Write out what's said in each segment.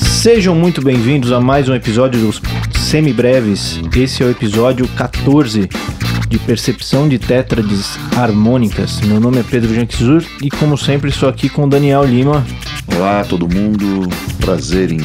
Sejam muito bem-vindos a mais um episódio dos Semibreves. Esse é o episódio 14 de Percepção de Tétrades Harmônicas. Meu nome é Pedro Janquizur e, como sempre, estou aqui com Daniel Lima. Olá, todo mundo. Prazer em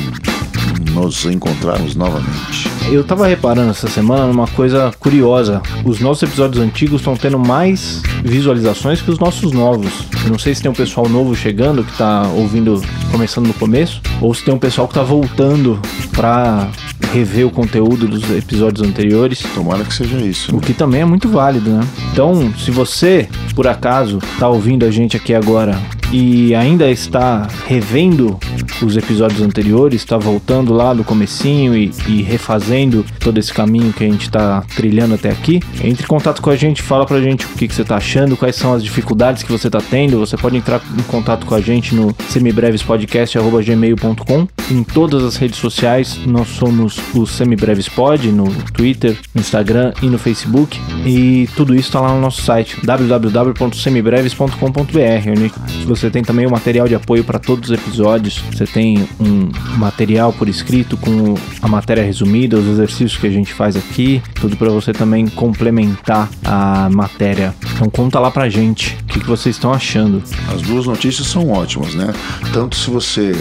nos encontrarmos novamente. Eu tava reparando essa semana numa coisa curiosa. Os nossos episódios antigos estão tendo mais visualizações que os nossos novos. Eu não sei se tem um pessoal novo chegando que tá ouvindo começando no começo, ou se tem um pessoal que tá voltando pra rever o conteúdo dos episódios anteriores. Tomara que seja isso. Né? O que também é muito válido, né? Então, se você, por acaso, tá ouvindo a gente aqui agora e ainda está revendo os episódios anteriores, está voltando lá do comecinho e, e, refazendo todo esse caminho que a gente está trilhando até aqui, entre em contato com a gente, fala pra gente o que, que você está achando, quais são as dificuldades que você está tendo. Você pode entrar em contato com a gente no semibrevespodcast.gmail.com em todas as redes sociais. Nós somos o Semibrevespod no Twitter, no Instagram e no Facebook. E tudo isso está lá no nosso site www.semibreves.com.br, onde você tem também o material de apoio para todos os episódios. Você tem um material por escrito com a matéria resumida, os exercícios que a gente faz aqui, tudo para você também complementar a matéria. Então conta lá pra gente o que, que vocês estão achando. As duas notícias são ótimas, né? Tanto se você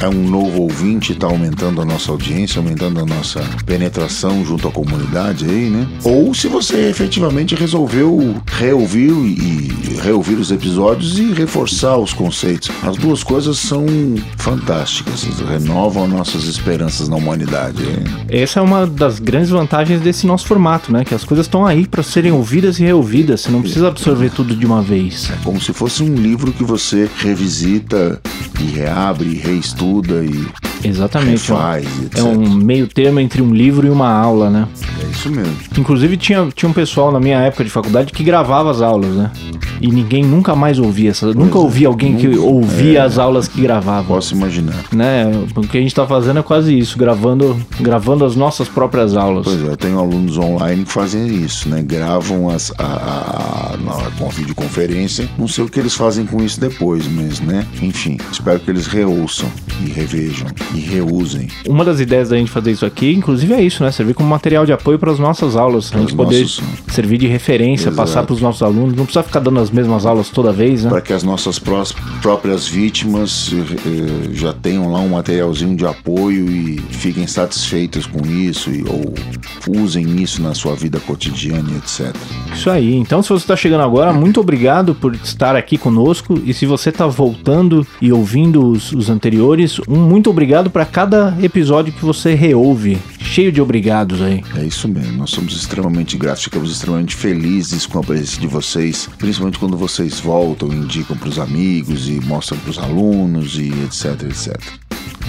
é um novo ouvinte está aumentando a nossa audiência, aumentando a nossa penetração junto à comunidade aí, né? Ou se você efetivamente resolveu reouvir e reouvir os episódios e reforçar os conceitos. As duas coisas são fantásticas, renovam nossas esperanças na humanidade. Essa é uma das grandes vantagens desse nosso formato, né? Que as coisas estão aí para serem ouvidas e reouvidas. Você não precisa absorver tudo de uma vez. É como se fosse um livro que você revisita e reabre, e reestuda e Exatamente. Refaz, é um meio termo entre um livro e uma aula, né? É isso mesmo. Inclusive tinha, tinha um pessoal na minha época de faculdade que gravava as aulas, né? E ninguém nunca mais ouvia essa. Pois nunca é. ouvi alguém nunca, que ouvia é, as aulas que gravava. Posso imaginar. Né? O que a gente tá fazendo é quase isso, gravando, gravando as nossas próprias aulas. Pois é, eu tenho alunos online que fazem isso, né? Gravam as, a, a, a, com a videoconferência. Não sei o que eles fazem com isso depois, mas, né? Enfim, espero que eles reouçam e revejam e reusem. Uma das ideias da gente fazer isso aqui, inclusive, é isso, né? Servir como material de apoio para as nossas aulas. a gente poder nossos... servir de referência, Exato. passar para os nossos alunos. Não precisa ficar dando as mesmas aulas toda vez, né? Para que as nossas pró próprias vítimas eh, já tenham lá um materialzinho de apoio e fiquem satisfeitos com isso e, ou usem isso na sua vida cotidiana etc. Isso aí. Então, se você está chegando agora, muito obrigado por estar aqui conosco. E se você está voltando e ouvindo os, os anteriores, um muito obrigado obrigado para cada episódio que você reouve. Cheio de obrigados aí. É isso mesmo, nós somos extremamente gratos, ficamos extremamente felizes com a presença de vocês, principalmente quando vocês voltam, indicam para os amigos e mostram para os alunos e etc, etc.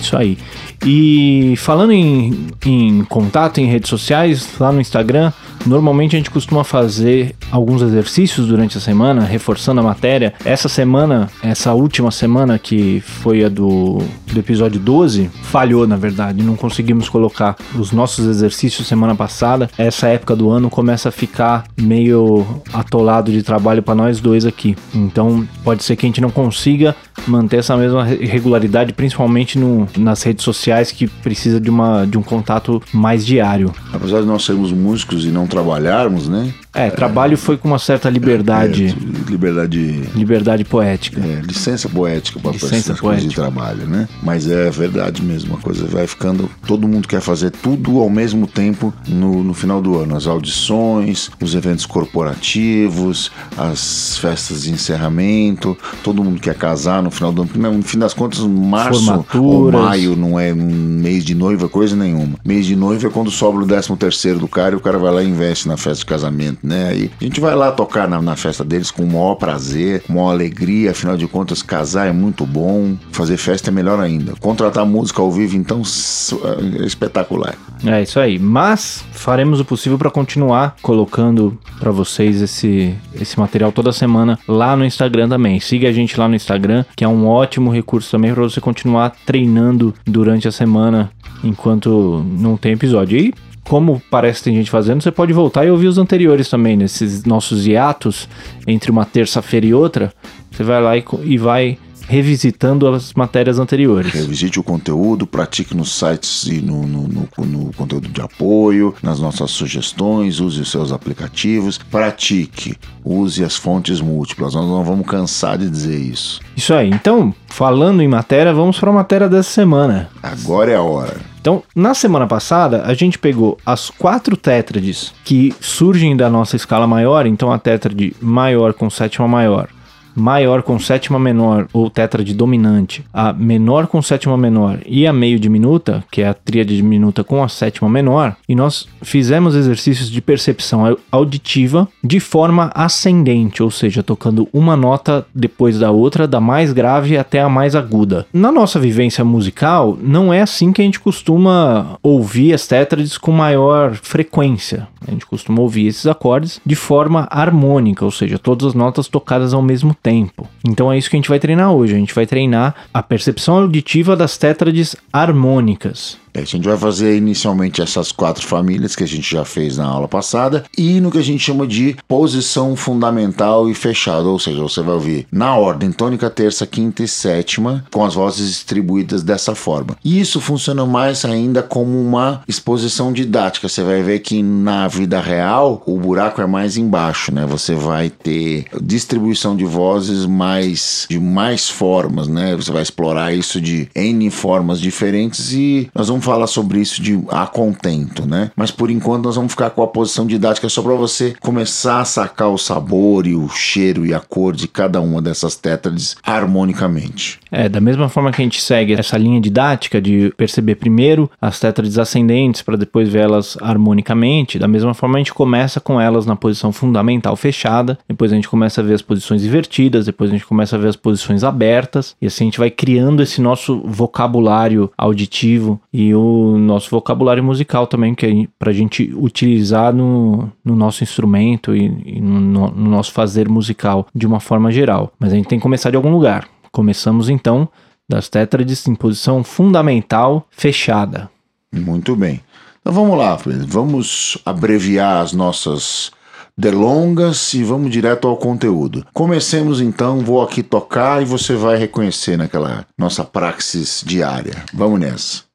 Isso aí. E falando em, em contato em redes sociais, lá no Instagram, normalmente a gente costuma fazer alguns exercícios durante a semana, reforçando a matéria. Essa semana, essa última semana que foi a do, do episódio 12, falhou na verdade, não conseguimos colocar os nossos exercícios semana passada. Essa época do ano começa a ficar meio atolado de trabalho para nós dois aqui. Então pode ser que a gente não consiga manter essa mesma regularidade, principalmente no, nas redes sociais que precisa de, uma, de um contato mais diário. Apesar de nós sermos músicos e não trabalharmos, né? É, trabalho foi com uma certa liberdade. É, liberdade. Liberdade poética. É, licença poética para essas coisas de trabalho, né? Mas é verdade mesmo, a coisa vai ficando. Todo mundo quer fazer tudo ao mesmo tempo no, no final do ano. As audições, os eventos corporativos, as festas de encerramento, todo mundo quer casar no final do ano. No fim das contas, março ou maio não é mês de noiva, coisa nenhuma. Mês de noiva é quando sobra o décimo terceiro do cara e o cara vai lá e investe na festa de casamento né? Aí a gente vai lá tocar na, na festa deles com o maior prazer, com maior alegria, afinal de contas, casar é muito bom, fazer festa é melhor ainda. Contratar música ao vivo, então, é espetacular. É isso aí. Mas faremos o possível para continuar colocando para vocês esse, esse material toda semana lá no Instagram também. Siga a gente lá no Instagram, que é um ótimo recurso também para você continuar treinando durante a semana enquanto não tem episódio. E como parece que tem gente fazendo, você pode voltar e ouvir os anteriores também, nesses nossos hiatos entre uma terça-feira e outra. Você vai lá e, e vai revisitando as matérias anteriores. Revisite o conteúdo, pratique nos sites e no, no, no, no, conteúdo de apoio, nas nossas sugestões, use os seus aplicativos, pratique, use as fontes múltiplas. Nós não vamos cansar de dizer isso. Isso aí. Então, falando em matéria, vamos para a matéria dessa semana. Agora é a hora. Então, na semana passada, a gente pegou as quatro tétrades que surgem da nossa escala maior, então a tétrade maior com sétima maior, maior com sétima menor ou tétrade dominante, a menor com sétima menor e a meio diminuta, que é a tríade diminuta com a sétima menor, e nós fizemos exercícios de percepção auditiva de forma ascendente, ou seja, tocando uma nota depois da outra, da mais grave até a mais aguda. Na nossa vivência musical, não é assim que a gente costuma ouvir as tétrades com maior frequência. A gente costuma ouvir esses acordes de forma harmônica, ou seja, todas as notas tocadas ao mesmo tempo. Então é isso que a gente vai treinar hoje. A gente vai treinar a percepção auditiva das tétrades harmônicas. É, a gente vai fazer inicialmente essas quatro famílias que a gente já fez na aula passada e no que a gente chama de posição fundamental e fechada, ou seja, você vai ouvir na ordem tônica, terça, quinta e sétima, com as vozes distribuídas dessa forma. E isso funciona mais ainda como uma exposição didática. Você vai ver que na vida real o buraco é mais embaixo, né? Você vai ter distribuição de vozes mais de mais formas, né? Você vai explorar isso de N formas diferentes e nós vamos vamos falar sobre isso de a contento, né? Mas por enquanto nós vamos ficar com a posição didática só para você começar a sacar o sabor e o cheiro e a cor de cada uma dessas tétrades harmonicamente. É, da mesma forma que a gente segue essa linha didática de perceber primeiro as tétrades ascendentes para depois vê-las harmonicamente, da mesma forma a gente começa com elas na posição fundamental fechada, depois a gente começa a ver as posições invertidas, depois a gente começa a ver as posições abertas, e assim a gente vai criando esse nosso vocabulário auditivo o nosso vocabulário musical também, que é para a gente utilizar no, no nosso instrumento e, e no, no nosso fazer musical de uma forma geral. Mas a gente tem que começar de algum lugar. Começamos então das tétrades em posição fundamental fechada. Muito bem. Então vamos lá, vamos abreviar as nossas delongas e vamos direto ao conteúdo. Comecemos então, vou aqui tocar e você vai reconhecer naquela nossa praxis diária. Vamos nessa.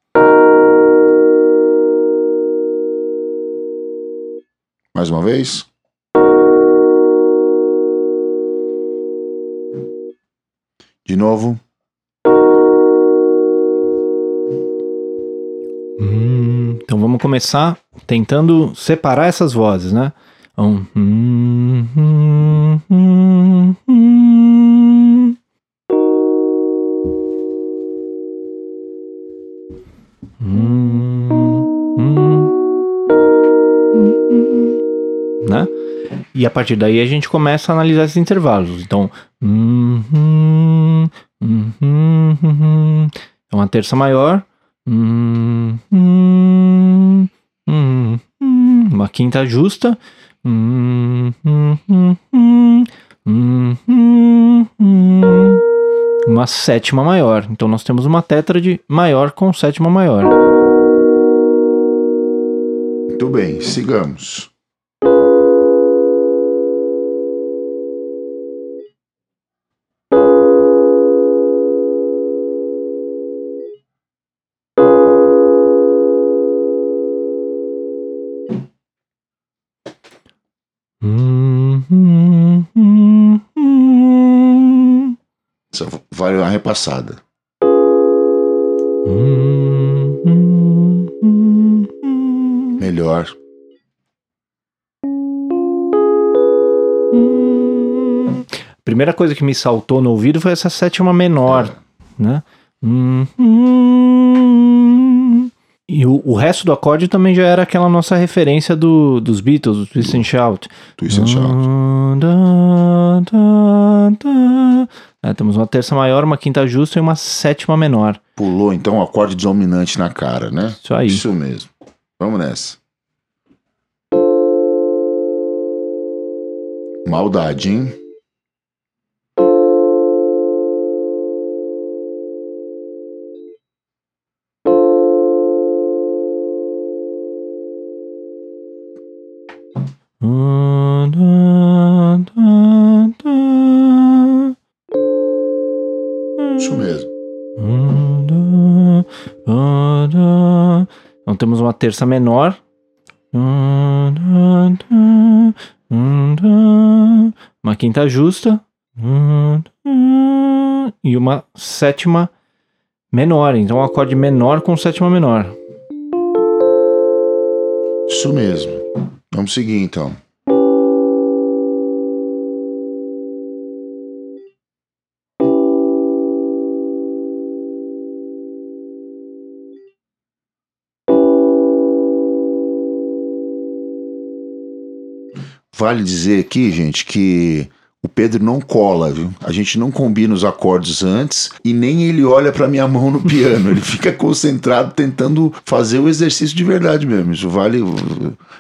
Mais uma vez. De novo. Hum, então vamos começar tentando separar essas vozes, né? Um, hum, hum, hum, hum. E a partir daí a gente começa a analisar esses intervalos. Então, é uma terça maior, uma quinta justa, uma sétima maior. Então nós temos uma tétrade maior com sétima maior. Muito bem, sigamos. Vale uma repassada. Melhor. Primeira coisa que me saltou no ouvido foi essa sétima menor, é. né? E o, o, resto do acorde também já era aquela nossa referência do, dos Beatles, do Twist and Shout. Twist and Shout. É, temos uma terça maior, uma quinta justa e uma sétima menor. Pulou então o acorde dominante na cara, né? Isso aí. Isso mesmo. Vamos nessa. Maldade, hein? Isso Então temos uma terça menor. Uma quinta justa. E uma sétima menor. Então um acorde menor com sétima menor. Isso mesmo. Vamos seguir então. Vale dizer aqui, gente, que o Pedro não cola, viu? A gente não combina os acordes antes e nem ele olha para minha mão no piano. ele fica concentrado tentando fazer o exercício de verdade mesmo. Isso vale.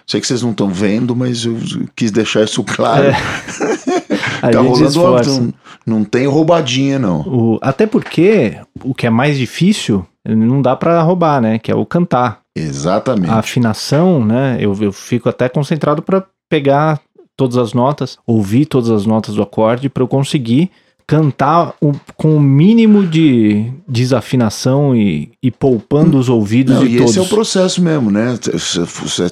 Sei que vocês não estão vendo, mas eu quis deixar isso claro. É. tá rolando não, não tem roubadinha, não. O, até porque o que é mais difícil não dá para roubar, né? Que é o cantar. Exatamente. A afinação, né? Eu, eu fico até concentrado para pegar todas as notas, ouvir todas as notas do acorde para eu conseguir cantar o, com o mínimo de desafinação e, e poupando os ouvidos Não, de e todos. Esse é o processo mesmo, né? Você,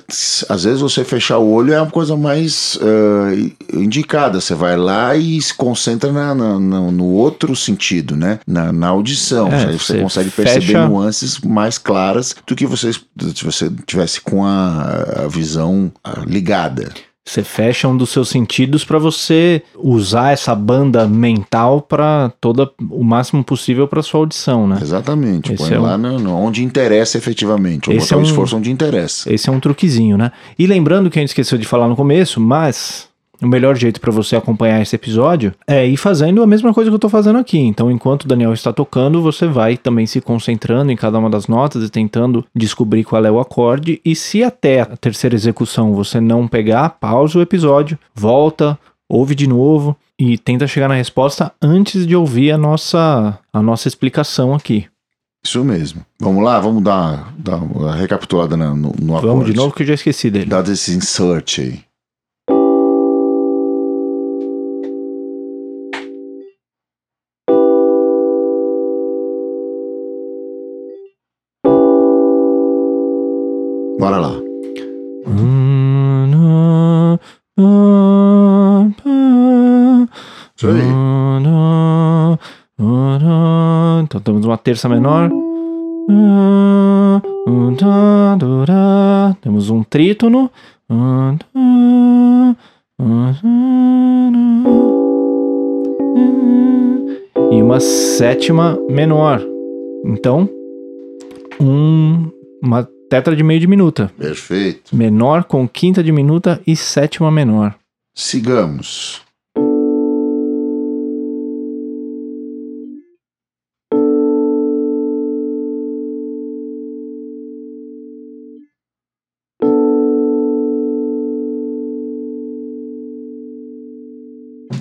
às vezes você fechar o olho é a coisa mais uh, indicada. Você vai lá e se concentra na, na, na, no outro sentido, né? Na, na audição. É, você, você consegue fecha... perceber nuances mais claras do que você, se você tivesse com a, a visão ligada. Você fecha um dos seus sentidos para você usar essa banda mental para toda o máximo possível para sua audição, né? Exatamente. Esse Põe é lá um... no, onde interessa efetivamente. Ou esse botar é um... esforço onde interessa. Esse é um truquezinho, né? E lembrando que a gente esqueceu de falar no começo, mas o melhor jeito para você acompanhar esse episódio é ir fazendo a mesma coisa que eu estou fazendo aqui. Então, enquanto o Daniel está tocando, você vai também se concentrando em cada uma das notas e tentando descobrir qual é o acorde. E se até a terceira execução você não pegar, pausa o episódio, volta, ouve de novo e tenta chegar na resposta antes de ouvir a nossa, a nossa explicação aqui. Isso mesmo. Vamos lá, vamos dar, dar uma recapitulada no, no acorde. Vamos de novo que eu já esqueci dele. Dá esse insert aí. Bora lá. Então temos uma terça menor. Temos um trítono. E uma sétima menor. Então, um, uma tetra de meio diminuta. Perfeito. Menor com quinta diminuta e sétima menor. Sigamos.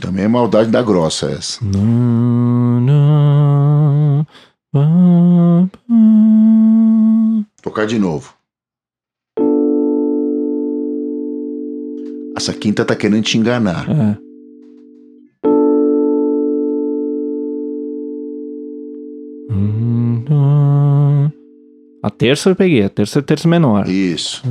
Também é maldade da grossa essa. Não, não, Tocar de novo. Essa quinta tá querendo te enganar. É. A terça eu peguei, a terça é terça menor. Isso.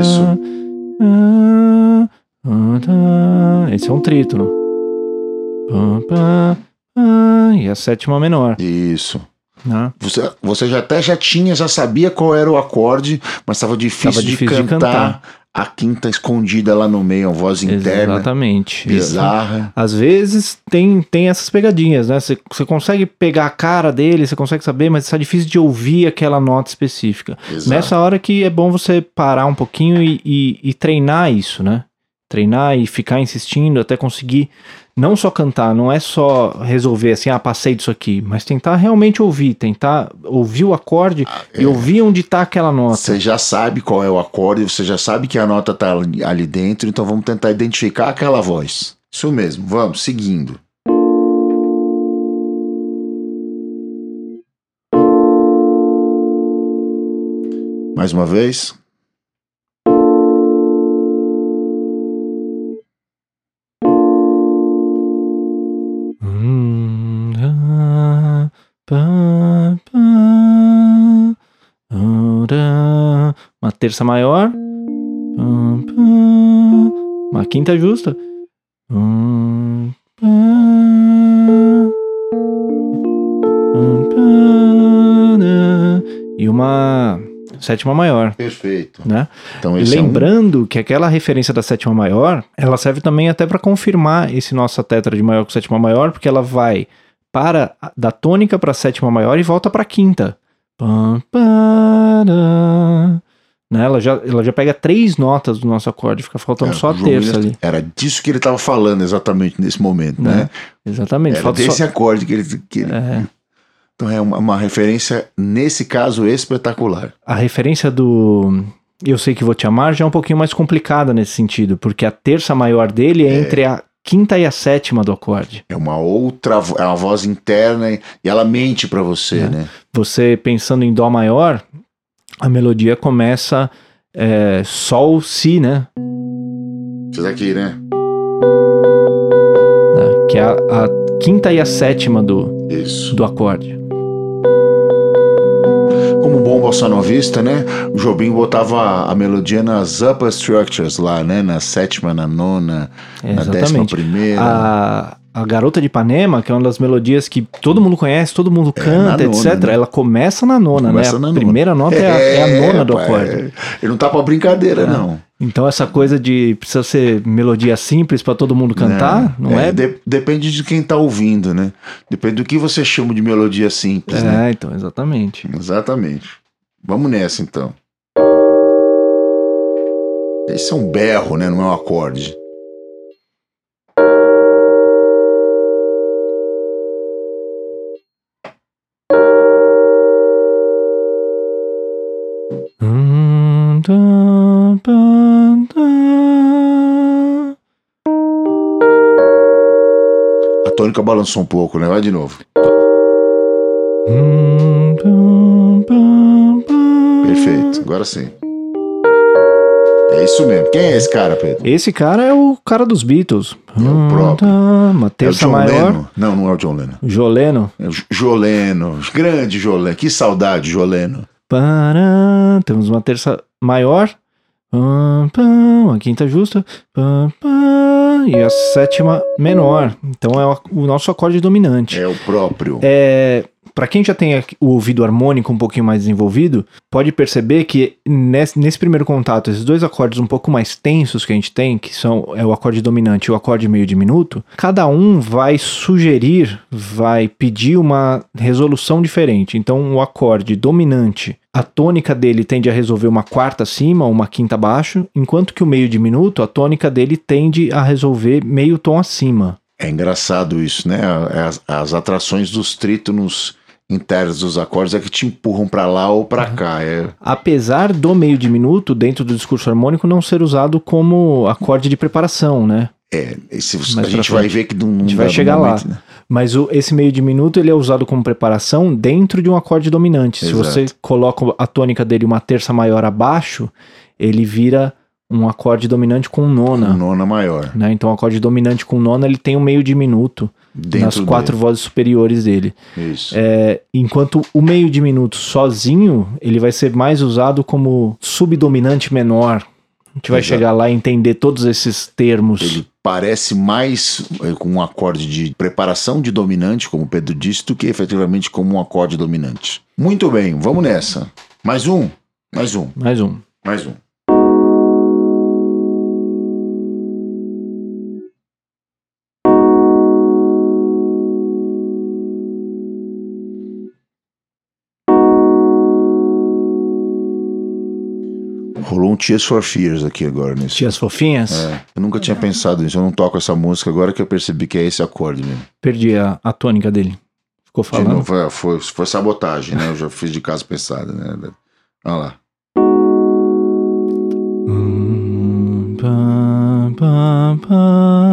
Isso. Esse é um trítono. E a sétima menor. Isso. Né? Você, você já até já tinha, já sabia qual era o acorde, mas estava difícil, difícil, de, cantar, de cantar a quinta escondida lá no meio, a voz interna. Exatamente. Bizarra. Às vezes tem, tem essas pegadinhas, né? Você, você consegue pegar a cara dele, você consegue saber, mas está difícil de ouvir aquela nota específica. Exato. Nessa hora que é bom você parar um pouquinho e, e, e treinar isso, né? treinar e ficar insistindo até conseguir não só cantar, não é só resolver assim, ah, passei disso aqui, mas tentar realmente ouvir, tentar ouvir o acorde ah, e é. ouvir onde está aquela nota. Você já sabe qual é o acorde, você já sabe que a nota está ali dentro, então vamos tentar identificar aquela voz. Isso mesmo, vamos, seguindo. Mais uma vez. Terça maior. Uma quinta justa. E uma sétima maior. Perfeito. Né? Então, Lembrando é um... que aquela referência da sétima maior, ela serve também até para confirmar esse nosso tetra de maior com sétima maior, porque ela vai para da tônica para sétima maior e volta para quinta. Né? Ela, já, ela já pega três notas do nosso acorde, fica faltando é, só a terça ali. Era disso que ele estava falando exatamente nesse momento, né? né? Exatamente. Era Falta desse só... acorde que ele. Que ele... É. Então é uma, uma referência, nesse caso, espetacular. A referência do Eu Sei Que Vou Te Amar já é um pouquinho mais complicada nesse sentido, porque a terça maior dele é, é. entre a quinta e a sétima do acorde. É uma outra, é uma voz interna e ela mente para você, é. né? Você pensando em dó maior, a melodia começa é, sol si, né? Isso daqui, né? É, que é a, a, quinta e a sétima do, Isso. do acorde como bom bossa novista, né? O Jobim botava a melodia nas upper structures lá, né? Na sétima, na nona, é, na décima primeira. A, a Garota de Ipanema, que é uma das melodias que todo mundo conhece, todo mundo é, canta, é, etc. Nona, né? Ela começa na nona, começa né? A primeira nota é, a, é a nona é, do acorde. Ele não tá pra brincadeira, não. Então essa coisa de precisa ser melodia simples para todo mundo cantar, não, não é? é? De, depende de quem tá ouvindo, né? Depende do que você chama de melodia simples, é, né? então, exatamente. Exatamente. Vamos nessa então. Esse é um berro, né? Não é um acorde. Tônica balançou um pouco, né? Vai de novo. Perfeito, agora sim. É isso mesmo. Quem é esse cara, Pedro? Esse cara é o cara dos Beatles. É o próprio. Uma terça é o maior. Lennon. Não, não é o John Lennon. Joleno. É o Joleno. Grande Joleno. Que saudade, Joleno. Para... Temos uma terça maior. A quinta justa. E a sétima menor. Então é o nosso acorde dominante. É o próprio. É, para quem já tem o ouvido harmônico um pouquinho mais desenvolvido, pode perceber que nesse, nesse, primeiro contato, esses dois acordes um pouco mais tensos que a gente tem, que são é o acorde dominante e o acorde meio diminuto, cada um vai sugerir, vai pedir uma resolução diferente. Então, o acorde dominante, a tônica dele tende a resolver uma quarta acima uma quinta abaixo, enquanto que o meio diminuto, a tônica dele tende a resolver meio tom acima. É engraçado isso, né? As, as atrações dos trítonos internos dos acordes é que te empurram para lá ou para uhum. cá. É... Apesar do meio diminuto dentro do discurso harmônico não ser usado como acorde de preparação, né? É, esse, a gente vai ver que não, não a gente vai chegar momento, lá. Né? Mas o, esse meio diminuto ele é usado como preparação dentro de um acorde dominante. Exato. Se você coloca a tônica dele uma terça maior abaixo, ele vira um acorde dominante com nona. Com nona maior. Né? Então, o acorde dominante com nona ele tem um meio diminuto Dentro nas quatro dele. vozes superiores dele. Isso. É, enquanto o meio diminuto sozinho, ele vai ser mais usado como subdominante menor. A gente vai Exato. chegar lá e entender todos esses termos. Ele parece mais é, com um acorde de preparação de dominante, como o Pedro disse, do que efetivamente como um acorde dominante. Muito bem, vamos nessa. Mais um. Mais um. Mais um. Mais um. For Fears aqui agora nisso. Tias Fofinhas? É, eu nunca tinha pensado nisso, eu não toco essa música agora que eu percebi que é esse acorde mesmo. Perdi a, a tônica dele. Ficou falando? De novo, foi, foi sabotagem, né? Eu já fiz de casa pensada, né? Olha lá. Hum, pá, pá, pá.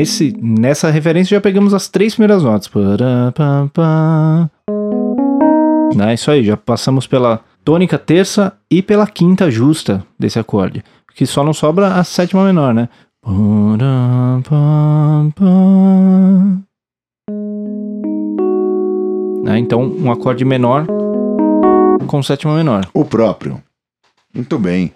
Nesse, nessa referência já pegamos as três primeiras notas. É isso aí, já passamos pela tônica terça e pela quinta justa desse acorde. Que só não sobra a sétima menor, né? É, então, um acorde menor com sétima menor. O próprio. Muito bem.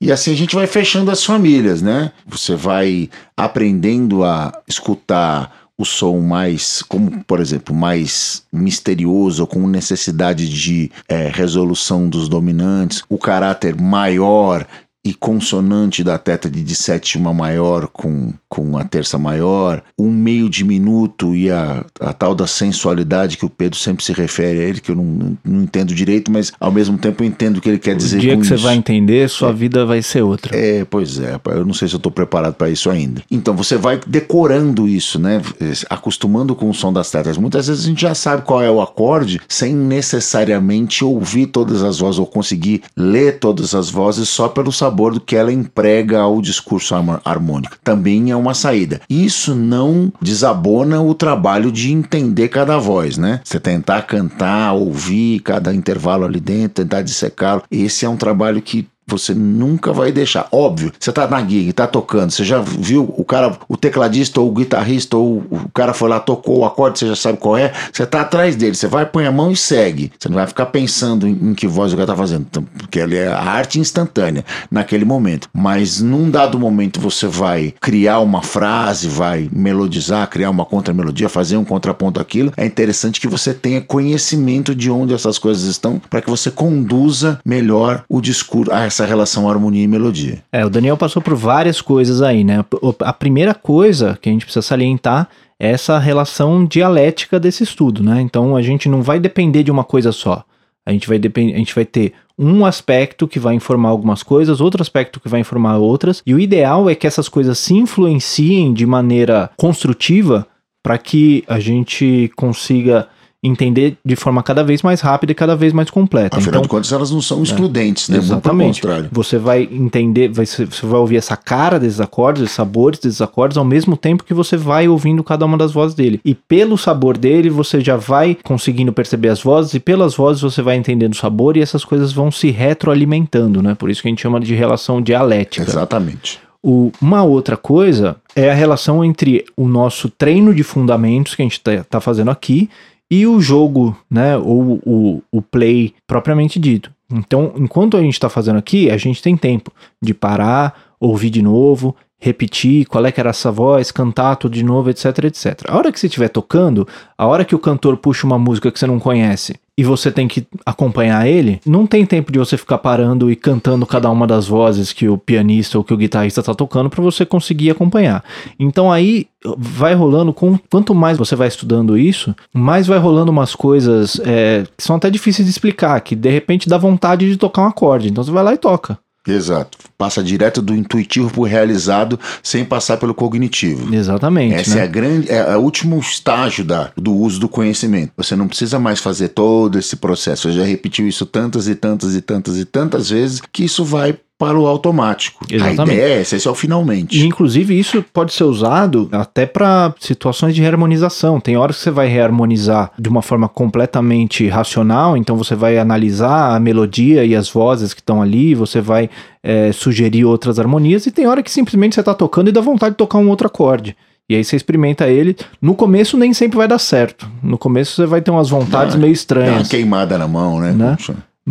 E assim a gente vai fechando as famílias, né? Você vai aprendendo a escutar o som mais, como por exemplo, mais misterioso, com necessidade de é, resolução dos dominantes, o caráter maior e consonante da tétrade de sétima maior com, com a terça maior, um meio diminuto e a, a tal da sensualidade que o Pedro sempre se refere a ele, que eu não, não entendo direito, mas ao mesmo tempo eu entendo o que ele quer dizer. O dia que isso. você vai entender, sua é. vida vai ser outra. É, pois é, eu não sei se eu estou preparado para isso ainda. Então você vai decorando isso, né? Acostumando com o som das tétrades. Muitas vezes a gente já sabe qual é o acorde sem necessariamente ouvir todas as vozes ou conseguir ler todas as vozes só pelo sabor sabor do que ela emprega ao discurso harmônico. Também é uma saída. Isso não desabona o trabalho de entender cada voz, né? Você tentar cantar, ouvir cada intervalo ali dentro, tentar dissecá-lo. Esse é um trabalho que você nunca vai deixar. Óbvio, você tá na gig, tá tocando, você já viu o cara, o tecladista ou o guitarrista ou o cara foi lá, tocou o acorde, você já sabe qual é, você tá atrás dele, você vai, põe a mão e segue. Você não vai ficar pensando em, em que voz o cara tá fazendo, então, porque ele é a arte instantânea naquele momento. Mas num dado momento você vai criar uma frase, vai melodizar, criar uma contramelodia, fazer um contraponto aquilo. É interessante que você tenha conhecimento de onde essas coisas estão para que você conduza melhor o discurso, essa essa relação harmonia e melodia. É, o Daniel passou por várias coisas aí, né? A primeira coisa que a gente precisa salientar é essa relação dialética desse estudo, né? Então a gente não vai depender de uma coisa só. A gente vai, depend... a gente vai ter um aspecto que vai informar algumas coisas, outro aspecto que vai informar outras, e o ideal é que essas coisas se influenciem de maneira construtiva para que a gente consiga entender de forma cada vez mais rápida e cada vez mais completa. Afinal então, de contas, elas não são é. excludentes, é, né? Exatamente. Você vai entender, vai, você vai ouvir essa cara desses acordes, os sabores desses acordes, ao mesmo tempo que você vai ouvindo cada uma das vozes dele. E pelo sabor dele, você já vai conseguindo perceber as vozes, e pelas vozes você vai entendendo o sabor, e essas coisas vão se retroalimentando, né? Por isso que a gente chama de relação dialética. Exatamente. O, uma outra coisa é a relação entre o nosso treino de fundamentos que a gente está tá fazendo aqui e o jogo, né, ou o, o play propriamente dito. Então, enquanto a gente está fazendo aqui, a gente tem tempo de parar, ouvir de novo, repetir qual é que era essa voz, cantar tudo de novo, etc, etc. A hora que você estiver tocando, a hora que o cantor puxa uma música que você não conhece e você tem que acompanhar ele, não tem tempo de você ficar parando e cantando cada uma das vozes que o pianista ou que o guitarrista está tocando para você conseguir acompanhar. Então aí vai rolando com quanto mais você vai estudando isso, mais vai rolando umas coisas é, que são até difíceis de explicar, que de repente dá vontade de tocar um acorde. Então você vai lá e toca. Exato. Passa direto do intuitivo para o realizado sem passar pelo cognitivo. Exatamente. Esse né? é, a grande, é o último estágio da, do uso do conhecimento. Você não precisa mais fazer todo esse processo. Você já repetiu isso tantas e tantas e tantas e tantas vezes que isso vai para o automático. Exatamente. A ideia é essa, esse é o finalmente. E, inclusive, isso pode ser usado até para situações de reharmonização. Tem horas que você vai reharmonizar de uma forma completamente racional, então você vai analisar a melodia e as vozes que estão ali, você vai é, sugerir outras harmonias, e tem hora que simplesmente você está tocando e dá vontade de tocar um outro acorde. E aí você experimenta ele. No começo nem sempre vai dar certo. No começo você vai ter umas vontades dá, meio estranhas. Uma queimada na mão, né? né?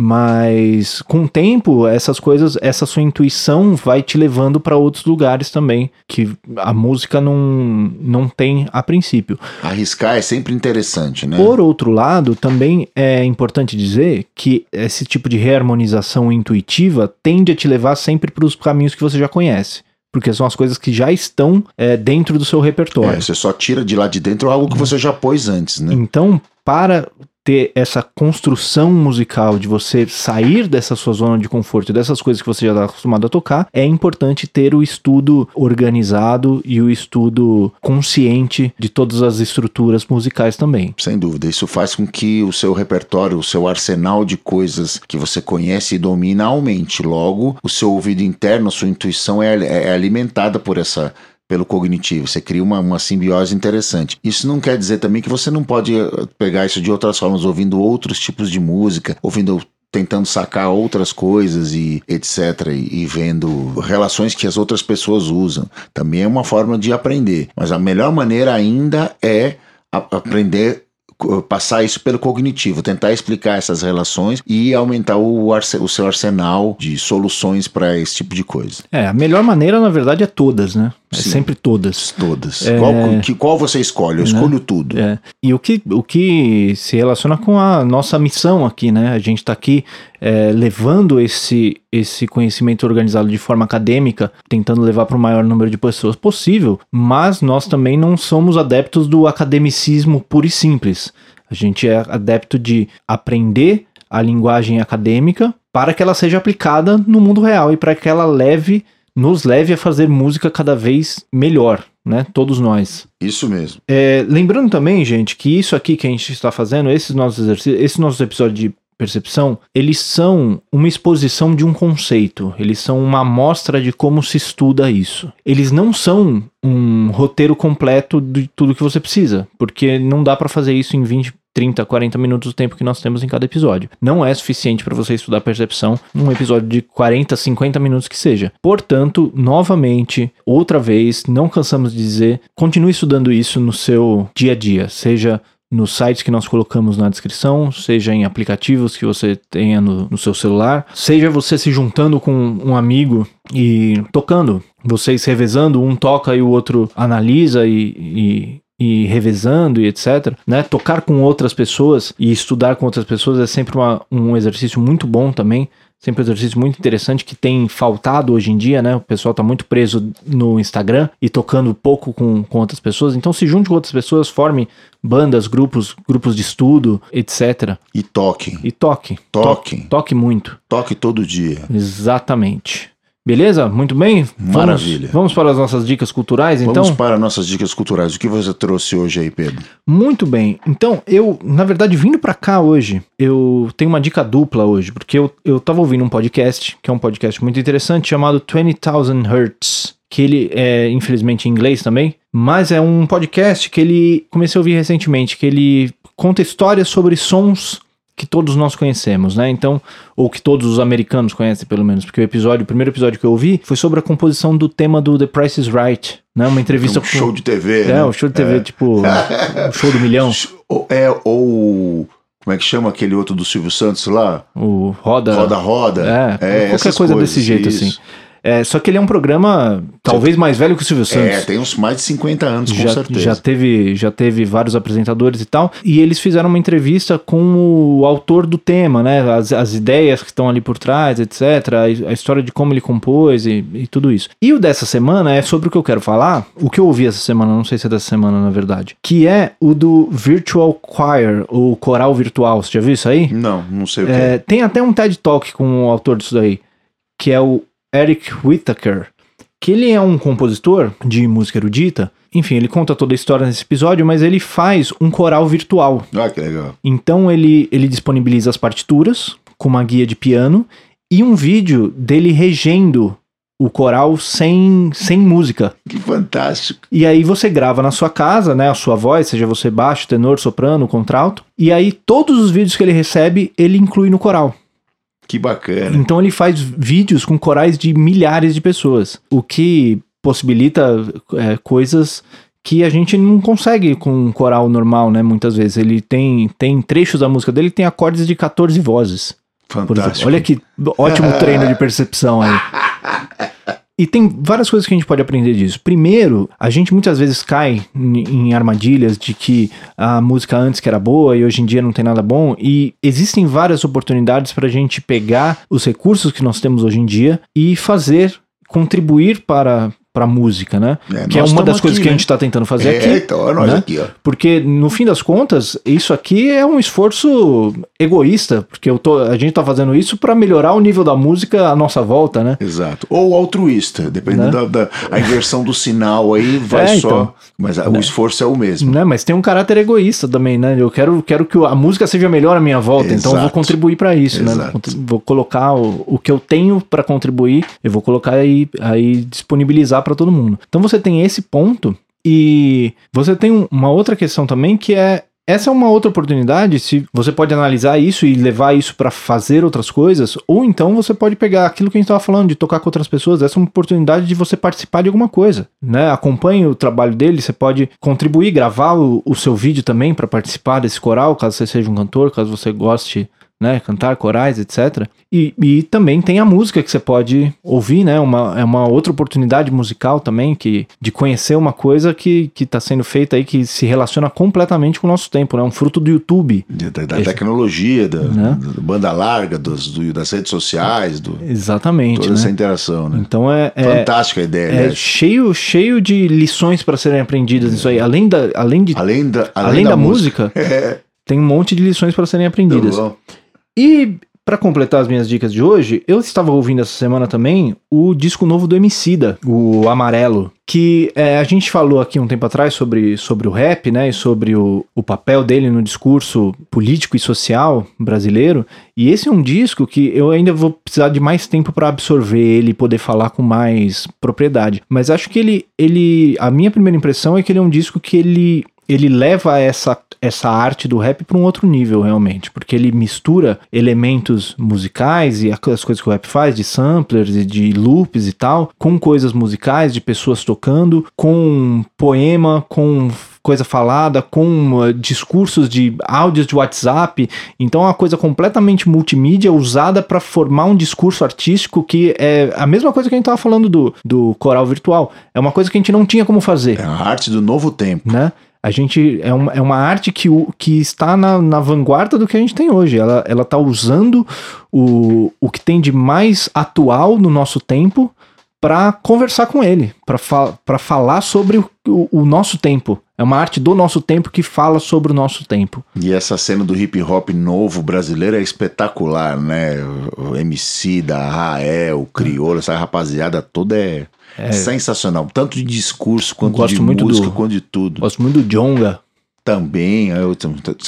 Mas com o tempo, essas coisas, essa sua intuição vai te levando para outros lugares também, que a música não, não tem a princípio. Arriscar é sempre interessante, né? Por outro lado, também é importante dizer que esse tipo de reharmonização intuitiva tende a te levar sempre para os caminhos que você já conhece porque são as coisas que já estão é, dentro do seu repertório. É, você só tira de lá de dentro algo que você já pôs antes, né? Então, para ter essa construção musical de você sair dessa sua zona de conforto, dessas coisas que você já está acostumado a tocar, é importante ter o estudo organizado e o estudo consciente de todas as estruturas musicais também. Sem dúvida, isso faz com que o seu repertório, o seu arsenal de coisas que você conhece e domina aumente. Logo, o seu ouvido interno, a sua intuição é, é alimentada por essa pelo cognitivo. Você cria uma, uma simbiose interessante. Isso não quer dizer também que você não pode eh, pegar isso de outras formas, ouvindo outros tipos de música, ouvindo tentando sacar outras coisas e etc. E, e, vendo relações que as outras pessoas usam. Também é uma forma de aprender. Mas a melhor maneira ainda é aprender passar isso pelo cognitivo, tentar explicar essas relações e aumentar o, o seu arsenal de soluções para esse tipo de coisa. É, a melhor maneira, na verdade, é todas, né? É Sim, sempre todas. Todas. É... Qual, que, qual você escolhe? Eu né? escolho tudo. É. E o que, o que se relaciona com a nossa missão aqui, né? A gente está aqui é, levando esse, esse conhecimento organizado de forma acadêmica, tentando levar para o maior número de pessoas possível, mas nós também não somos adeptos do academicismo puro e simples. A gente é adepto de aprender a linguagem acadêmica para que ela seja aplicada no mundo real e para que ela leve nos leve a fazer música cada vez melhor, né? Todos nós. Isso mesmo. É, lembrando também, gente, que isso aqui que a gente está fazendo, esses nossos exercícios, esses nossos episódios de percepção, eles são uma exposição de um conceito, eles são uma amostra de como se estuda isso. Eles não são um roteiro completo de tudo que você precisa, porque não dá para fazer isso em 20 30, 40 minutos do tempo que nós temos em cada episódio. Não é suficiente para você estudar percepção um episódio de 40, 50 minutos que seja. Portanto, novamente, outra vez, não cansamos de dizer, continue estudando isso no seu dia a dia, seja nos sites que nós colocamos na descrição, seja em aplicativos que você tenha no, no, seu celular, seja você se juntando com um amigo e tocando, vocês revezando, um toca e o outro analisa e, e e revezando e etc, né? Tocar com outras pessoas e estudar com outras pessoas é sempre uma, um exercício muito bom também. Sempre um exercício muito interessante que tem faltado hoje em dia, né? O pessoal tá muito preso no Instagram e tocando pouco com, com outras pessoas. Então se junte com outras pessoas, forme bandas, grupos, grupos de estudo, etc. E toque. E toque. Toque. Toque, toque muito. Toque todo dia. Exatamente. Beleza? Muito bem? Maravilha. Vamos, vamos para as nossas dicas culturais, então? Vamos para nossas dicas culturais. O que você trouxe hoje aí, Pedro? Muito bem. Então, eu, na verdade, vindo para cá hoje, eu tenho uma dica dupla hoje, porque eu, eu tava ouvindo um podcast, que é um podcast muito interessante, chamado 20,000 Hertz, que ele é, infelizmente, em inglês também, mas é um podcast que ele comecei a ouvir recentemente, que ele conta histórias sobre sons que todos nós conhecemos, né? Então, ou que todos os americanos conhecem, pelo menos, porque o episódio, o primeiro episódio que eu ouvi foi sobre a composição do tema do The Price is Right, né? Uma entrevista um com show de TV, É, né? um show de TV, é. tipo, o show do milhão. É, ou como é que chama aquele outro do Silvio Santos lá? O Roda Roda Roda. É, é qualquer coisa desse jeito assim. isso. assim. É, só que ele é um programa talvez mais velho que o Silvio Santos. É, tem uns mais de 50 anos, com já, certeza. Já teve, já teve vários apresentadores e tal. E eles fizeram uma entrevista com o autor do tema, né? As, as ideias que estão ali por trás, etc. A, a história de como ele compôs e, e, tudo isso. E o dessa semana é sobre o que eu quero falar. O que eu ouvi essa semana, não sei se é dessa semana, na verdade. Que é o do Virtual Choir, o coral virtual. Você já viu isso aí? Não, não sei o que. É, tem até um TED Talk com o autor disso daí. Que é o Eric Whittaker, que ele é um compositor de música erudita. Enfim, ele conta toda a história nesse episódio, mas ele faz um coral virtual. Ah, que legal. Então ele, ele disponibiliza as partituras com uma guia de piano e um vídeo dele regendo o coral sem, sem música. Que fantástico. E aí você grava na sua casa, né, a sua voz, seja você baixo, tenor, soprano, contralto, e aí todos os vídeos que ele recebe, ele inclui no coral. Que bacana. Então ele faz vídeos com corais de milhares de pessoas, o que possibilita é, coisas que a gente não consegue com um coral normal, né? Muitas vezes. Ele tem, tem trechos da música dele tem acordes de 14 vozes. Fantástico. Olha que ótimo treino de percepção aí. E tem várias coisas que a gente pode aprender disso. Primeiro, a gente muitas vezes cai em armadilhas de que a música antes que era boa e hoje em dia não tem nada bom. E existem várias oportunidades para a gente pegar os recursos que nós temos hoje em dia e fazer contribuir para para música, né? É, que é uma das coisas aqui, que né? a gente está tentando fazer é, aqui. Então, é nós né? aqui, ó. Porque no fim das contas, isso aqui é um esforço egoísta, porque eu tô, a gente está fazendo isso para melhorar o nível da música à nossa volta, né? Exato. Ou altruísta, dependendo né? da, da a inversão do sinal aí vai é, só, então, mas né? o esforço é o mesmo. Né? Mas tem um caráter egoísta também, né? Eu quero, quero que a música seja melhor à minha volta, Exato. então eu vou contribuir para isso, né? Exato. né? Vou colocar o, o que eu tenho para contribuir, eu vou colocar aí, aí disponibilizar para todo mundo. Então você tem esse ponto e você tem uma outra questão também que é essa é uma outra oportunidade, se você pode analisar isso e levar isso para fazer outras coisas, ou então você pode pegar aquilo que a gente estava falando, de tocar com outras pessoas, essa é uma oportunidade de você participar de alguma coisa, né? Acompanhe o trabalho dele, você pode contribuir, gravar o, o seu vídeo também para participar desse coral, caso você seja um cantor, caso você goste né, cantar corais, etc. E, e também tem a música que você pode ouvir, né, uma, é uma outra oportunidade musical também, que, de conhecer uma coisa que está sendo feita aí, que se relaciona completamente com o nosso tempo, né, um fruto do YouTube. Da, da tecnologia, da, né? da, banda larga, dos, do, das redes sociais, do, Exatamente. Toda né? essa interação, né? Então é... é Fantástica a ideia, é né? cheio, cheio de lições para serem aprendidas nisso aí, além da, além de, além da, além, além da, da, música, música tem um monte de lições para serem aprendidas. E para completar as minhas dicas de hoje, eu estava ouvindo essa semana também o disco novo do Emicida, o Amarelo, que é, a gente falou aqui um tempo atrás sobre, sobre o rap, né, e sobre o, o papel dele no discurso político e social brasileiro, e esse é um disco que eu ainda vou precisar de mais tempo para absorver ele e poder falar com mais propriedade, mas acho que ele, ele, a minha primeira impressão é que ele é um disco que ele ele leva essa, essa arte do rap para um outro nível, realmente, porque ele mistura elementos musicais e as coisas que o rap faz, de samplers e de loops e tal, com coisas musicais, de pessoas tocando, com poema, com coisa falada, com uh, discursos de áudios de WhatsApp. Então é uma coisa completamente multimídia usada para formar um discurso artístico que é a mesma coisa que a gente estava falando do, do coral virtual. É uma coisa que a gente não tinha como fazer. É a arte do novo tempo. Né? A gente é uma, é uma arte que, que está na, na vanguarda do que a gente tem hoje. Ela, ela tá usando o, o que tem de mais atual no nosso tempo para conversar com ele, para fa falar sobre o, o, o, nosso tempo. É uma arte do nosso tempo que fala sobre o nosso tempo. E essa cena do hip hop novo brasileiro é espetacular, né? O MC da Rael, o Crioulo, essa rapaziada toda é é. Sensacional. Tanto de discurso, quanto gosto de muito música, do, quanto de tudo. Gosto muito do Jonga. Também. Eu,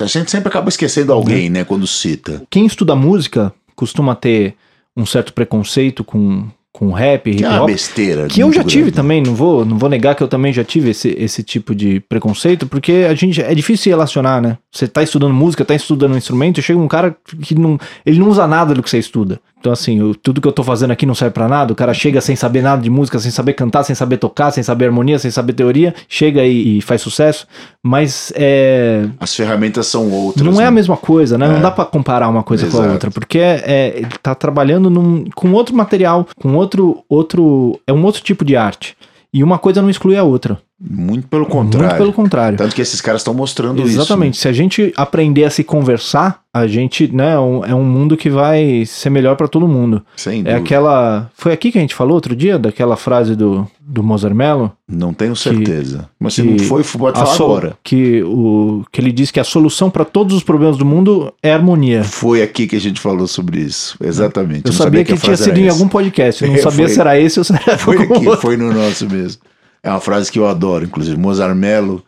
a gente sempre acaba esquecendo alguém, né? Quando cita. Quem estuda música costuma ter um certo preconceito com, com rap, hip hop. Que é uma besteira. Que eu já tive grande. também, não vou, não vou negar que eu também já tive esse, esse tipo de preconceito, porque a gente é difícil se relacionar, né? Você tá estudando música, tá estudando um instrumento, e chega um cara que não, ele não usa nada do que você estuda. Então, assim, eu, tudo que eu tô fazendo aqui não serve para nada. O cara chega sem saber nada de música, sem saber cantar, sem saber tocar, sem saber harmonia, sem saber teoria, chega e, e faz sucesso. Mas é. As ferramentas são outras. Não né? é a né? mesma coisa, né? É. Não dá para comparar uma coisa Exato. com a outra, porque é, é, ele tá trabalhando num, com outro material, com outro, outro. É um outro tipo de arte. E uma coisa não exclui a outra. Muito pelo contrário. Muito pelo contrário. Tanto que esses caras estão mostrando Exatamente. isso. Exatamente. Se a gente aprender a se conversar, a gente, né, é um, é um mundo que vai ser melhor para todo mundo. Sem é dúvida. aquela. Foi aqui que a gente falou outro dia, daquela frase do, do Mozart Mello? Não tenho certeza. Que, Mas se não foi, pode falar so, agora. Que, o, que ele diz que a solução para todos os problemas do mundo é harmonia. Foi aqui que a gente falou sobre isso. Exatamente. Eu, eu sabia, sabia, que, que tinha sido em algum podcast. Eu não é, sabia foi, se era esse ou se era Foi aqui, outro. foi no nosso mesmo. É uma frase que eu adoro, inclusive. Mozart Mello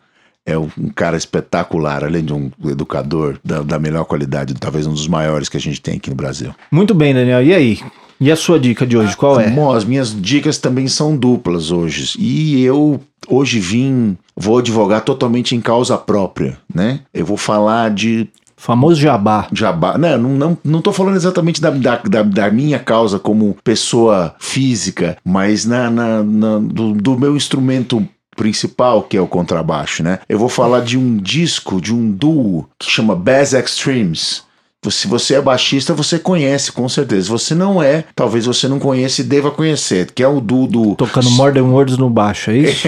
é um cara espetacular, além de um educador da, da, melhor qualidade, talvez um dos maiores que a gente tem aqui no Brasil. Muito bem, Daniel. E aí? E a sua dica de hoje, qual é? Bom, as minhas dicas também são duplas hoje. E eu hoje vim, vou advogar totalmente em causa própria, né? Eu vou falar de Famoso jabá. Jabá. Não, não, não, não tô falando exatamente da, da, da, da minha causa como pessoa física, mas na, na, na do, do meu instrumento principal, que é o contrabaixo, né? Eu vou falar de um disco, de um duo que chama Bass Extremes se você é baixista, você conhece, com certeza. Se você não é, talvez você não conheça e deva conhecer, que é o do... do... Tocando Modern Words no baixo, é isso?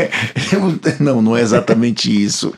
não, não é exatamente isso.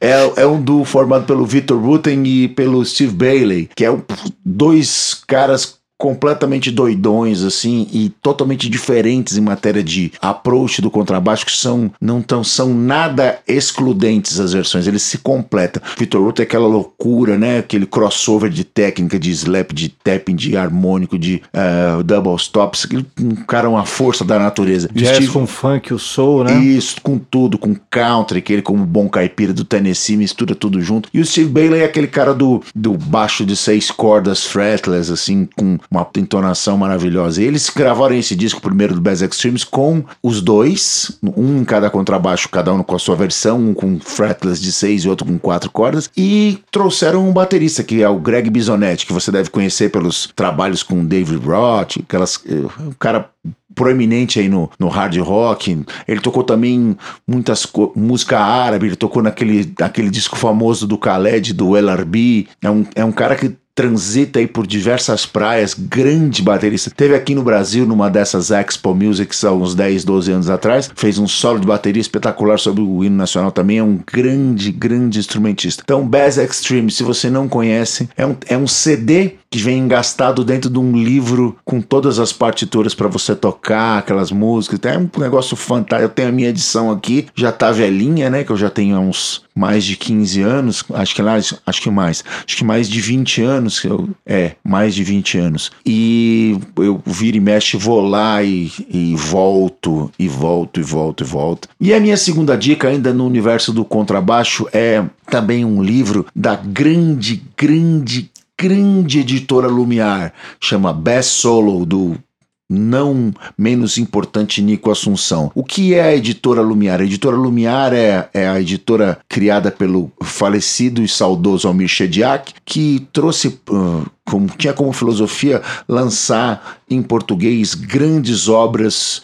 É, é um duo formado pelo Victor Rutten e pelo Steve Bailey, que é dois caras completamente doidões, assim, e totalmente diferentes em matéria de approach do contrabaixo, que são, não tão, são nada excludentes as versões, eles se completam. Victor Roth é aquela loucura, né? Aquele crossover de técnica, de slap, de tapping, de harmônico, de uh, double stops, um cara, uma força da natureza. Jazz Steve, com funk, o soul, né? Isso, com tudo, com country, que ele como bom caipira do Tennessee, mistura tudo junto. E o Steve Bailey é aquele cara do, do baixo de seis cordas fretless, assim, com uma entonação maravilhosa. E eles gravaram esse disco primeiro do Bass Extremes com os dois, um em cada contrabaixo, cada um com a sua versão, um com fretless de seis e outro com quatro cordas, e trouxeram um baterista que é o Greg Bisonetti, que você deve conhecer pelos trabalhos com David Roth, aquelas, eh, cara proeminente aí no, no hard rock. Ele tocou também muitas música árabe, ele tocou naquele, naquele disco famoso do Khaled, do LRB. É um, é um cara que transita aí por diversas praias, grande baterista. Teve aqui no Brasil, numa dessas Expo Musics, há uns 10, 12 anos atrás, fez um solo de bateria espetacular sobre o hino nacional também, é um grande, grande instrumentista. Então, Bass Extreme, se você não conhece, é um, é um CD que vem engastado dentro de um livro com todas as partituras para você tocar, aquelas músicas. É um negócio fantástico. Eu tenho a minha edição aqui, já tá velhinha, né? Que eu já tenho uns mais de 15 anos, acho que lá, acho que mais, acho que mais de 20 anos, que eu, é, mais de 20 anos. E eu viro e mexe, vou lá e, e volto, e volto, e volto, e volto. E a minha segunda dica, ainda no universo do contrabaixo, é também um livro da grande, grande, grande editora Lumiar, chama Best Solo, do não menos importante Nico Assunção. O que é a editora Lumiar? A editora Lumiar é, é a editora criada pelo falecido e saudoso Almir Shediak, que trouxe. Uh, como, tinha como filosofia lançar em português grandes obras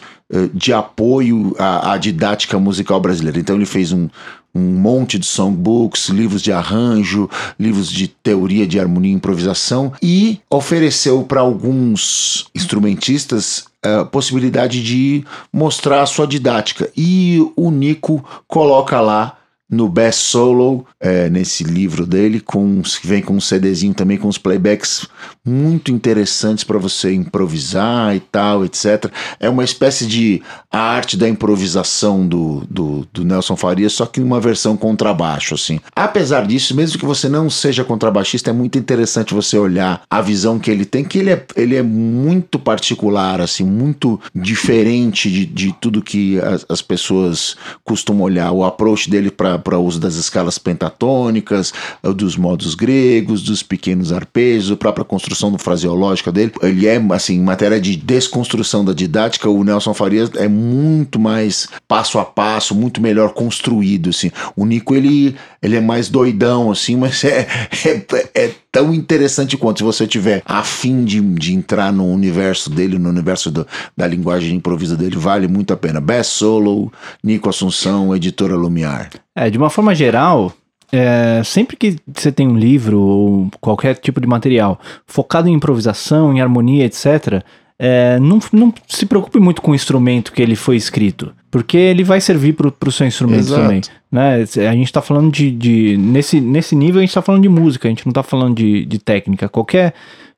de apoio à, à didática musical brasileira. Então ele fez um, um monte de songbooks, livros de arranjo, livros de teoria de harmonia e improvisação e ofereceu para alguns instrumentistas a possibilidade de mostrar a sua didática. E o Nico coloca lá no Best Solo, é, nesse livro dele, com, que vem com um CDzinho também com os playbacks muito interessantes para você improvisar e tal, etc. É uma espécie de arte da improvisação do, do, do Nelson Farias, só que uma versão contrabaixo, assim. Apesar disso, mesmo que você não seja contrabaixista, é muito interessante você olhar a visão que ele tem, que ele é, ele é muito particular, assim, muito diferente de, de tudo que as, as pessoas costumam olhar. O approach dele para para uso das escalas pentatônicas, dos modos gregos, dos pequenos arpejos, a própria construção fraseológica dele. Ele é, assim, em matéria de desconstrução da didática, o Nelson Farias é muito mais passo a passo, muito melhor construído, assim. O Nico, ele, ele é mais doidão, assim, mas é, é, é tão interessante quanto se você tiver a fim de, de entrar no universo dele, no universo do, da linguagem de improviso dele, vale muito a pena. Best Solo, Nico Assunção, Editora Lumiar. É, de uma forma geral, é, sempre que você tem um livro ou qualquer tipo de material focado em improvisação, em harmonia, etc., é, não, não se preocupe muito com o instrumento que ele foi escrito, porque ele vai servir para o seu instrumento Exato. também. Né? A gente está falando de, de. nesse, nesse nível, a gente está falando de música, a gente não está falando de, de técnica. Qualquer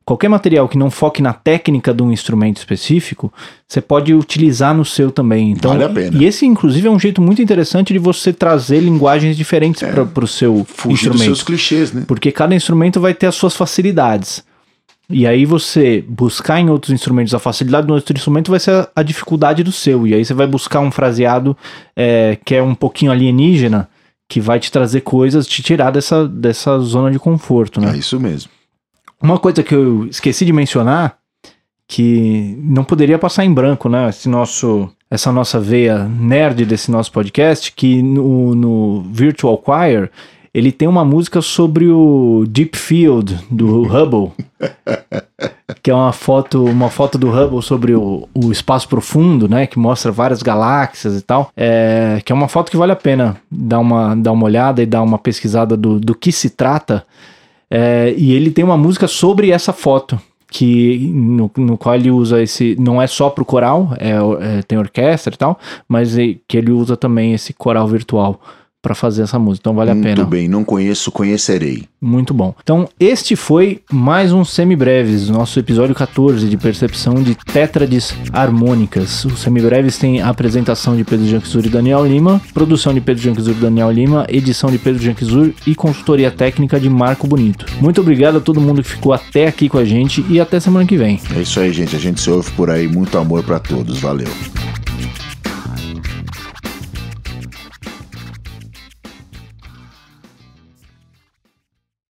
qualquer material que não foque na técnica de um instrumento específico, você pode utilizar no seu também. Então, vale a pena. E esse, inclusive, é um jeito muito interessante de você trazer linguagens diferentes é, para o seu Fugir instrumento. Dos seus clichês, né? Porque cada instrumento vai ter as suas facilidades. E aí você buscar em outros instrumentos a facilidade do outro instrumento vai ser a, dificuldade do seu. E aí você vai buscar um fraseado é, que é um pouquinho alienígena, que vai te trazer coisas, te tirar dessa, dessa zona de conforto, né? É isso mesmo. Uma coisa que eu esqueci de mencionar, que não poderia passar em branco, né? Esse nosso, essa nossa veia nerd desse nosso podcast, que no, no Virtual Choir ele tem uma música sobre o Deep Field do Hubble, que é uma foto, uma foto do Hubble sobre o, o espaço profundo, né, que mostra várias galáxias e tal, é, que é uma foto que vale a pena dar uma, dar uma olhada e dar uma pesquisada do, do que se trata, é, e ele tem uma música sobre essa foto, que no, no qual ele usa esse não é só pro coral é, é, tem orquestra e tal mas é, que ele usa também esse coral virtual para fazer essa música. Então vale Muito a pena. Muito bem, não conheço, conhecerei. Muito bom. Então, este foi mais um Semibreves, nosso episódio 14 de percepção de tétrades harmônicas. O Semibreves tem a apresentação de Pedro Janquizur e Daniel Lima, produção de Pedro Janquizur e Daniel Lima, edição de Pedro Janquizur e consultoria técnica de Marco Bonito. Muito obrigado a todo mundo que ficou até aqui com a gente e até semana que vem. É isso aí, gente. A gente se ouve por aí. Muito amor para todos. Valeu.